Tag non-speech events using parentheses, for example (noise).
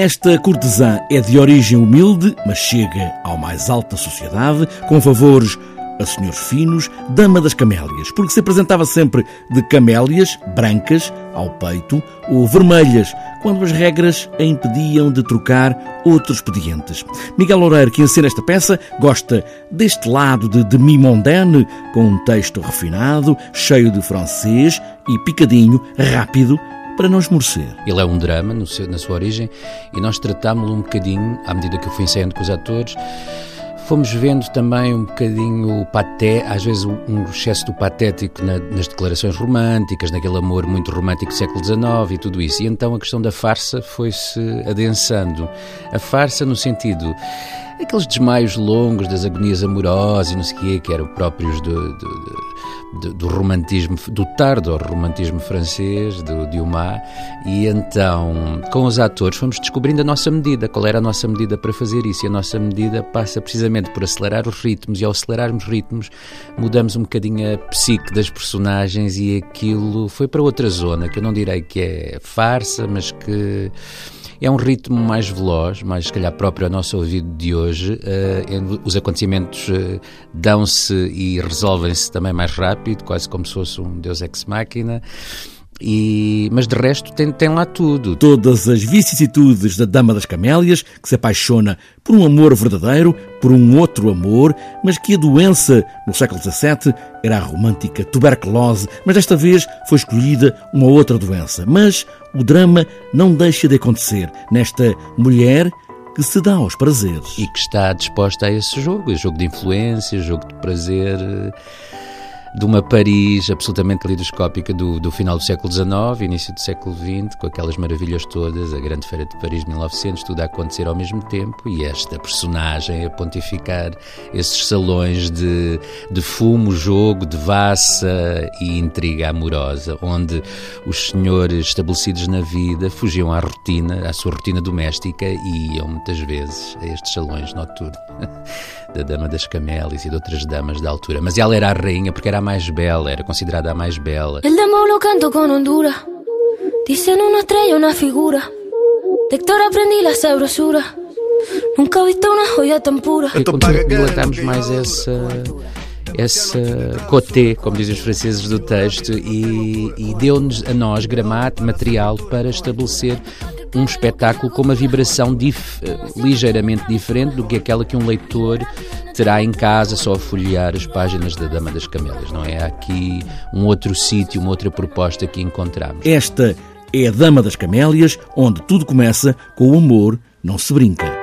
Esta cortesã é de origem humilde, mas chega ao mais alta sociedade, com favores a senhores finos, dama das camélias, porque se apresentava sempre de camélias brancas ao peito ou vermelhas, quando as regras a impediam de trocar outros expedientes. Miguel Loureiro, que ensina esta peça, gosta deste lado de demi-mondaine, com um texto refinado, cheio de francês e picadinho, rápido, para não esmorecer. Ele é um drama seu, na sua origem e nós tratámos-lo um bocadinho, à medida que eu fui ensaiando com os atores, fomos vendo também um bocadinho o paté, às vezes um excesso do patético na, nas declarações românticas, naquele amor muito romântico do século XIX e tudo isso. E então a questão da farsa foi-se adensando. A farsa no sentido aqueles desmaios longos das agonias amorosas e não sei o quê, que eram próprios do, do, do, do romantismo, do tardo romantismo francês, do Dumas, e então, com os atores, fomos descobrindo a nossa medida, qual era a nossa medida para fazer isso, e a nossa medida passa precisamente por acelerar os ritmos, e ao acelerarmos ritmos, mudamos um bocadinho a psique das personagens, e aquilo foi para outra zona, que eu não direi que é farsa, mas que é um ritmo mais veloz, mais se calhar próprio ao nosso ouvido de hoje. Uh, os acontecimentos uh, dão-se e resolvem-se também mais rápido, quase como se fosse um Deus ex machina. E, mas de resto tem, tem lá tudo. Todas as vicissitudes da Dama das Camélias, que se apaixona por um amor verdadeiro, por um outro amor, mas que a doença no século XVII era a romântica tuberculose, mas desta vez foi escolhida uma outra doença. Mas o drama não deixa de acontecer nesta mulher que se dá aos prazeres. E que está disposta a esse jogo, jogo de influência, jogo de prazer de uma Paris absolutamente lidoscópica do, do final do século XIX, início do século XX, com aquelas maravilhas todas, a Grande Feira de Paris de 1900, tudo a acontecer ao mesmo tempo, e esta personagem a pontificar esses salões de, de fumo, jogo, devassa e intriga amorosa, onde os senhores estabelecidos na vida fugiam à rotina, à sua rotina doméstica e iam muitas vezes a estes salões noturnos (laughs) da Dama das Camélias e de outras damas da altura. Mas ela era a rainha porque era era a mais bela, era considerada a mais bela. El demo lo canto con Honduras. Dicen una estrella, una figura. De Héctor aprendí la sabrosura. Nunca he visto uma joia tão pura. E dilatamos mais essa esse côté, como dizem os franceses do texto, e, e deu-nos a nós gramática, material para estabelecer um espetáculo com uma vibração dif ligeiramente diferente do que aquela que um leitor terá em casa só a folhear as páginas da Dama das Camélias, não é? Há aqui um outro sítio, uma outra proposta que encontramos. Esta é a Dama das Camélias, onde tudo começa com o amor, não se brinca.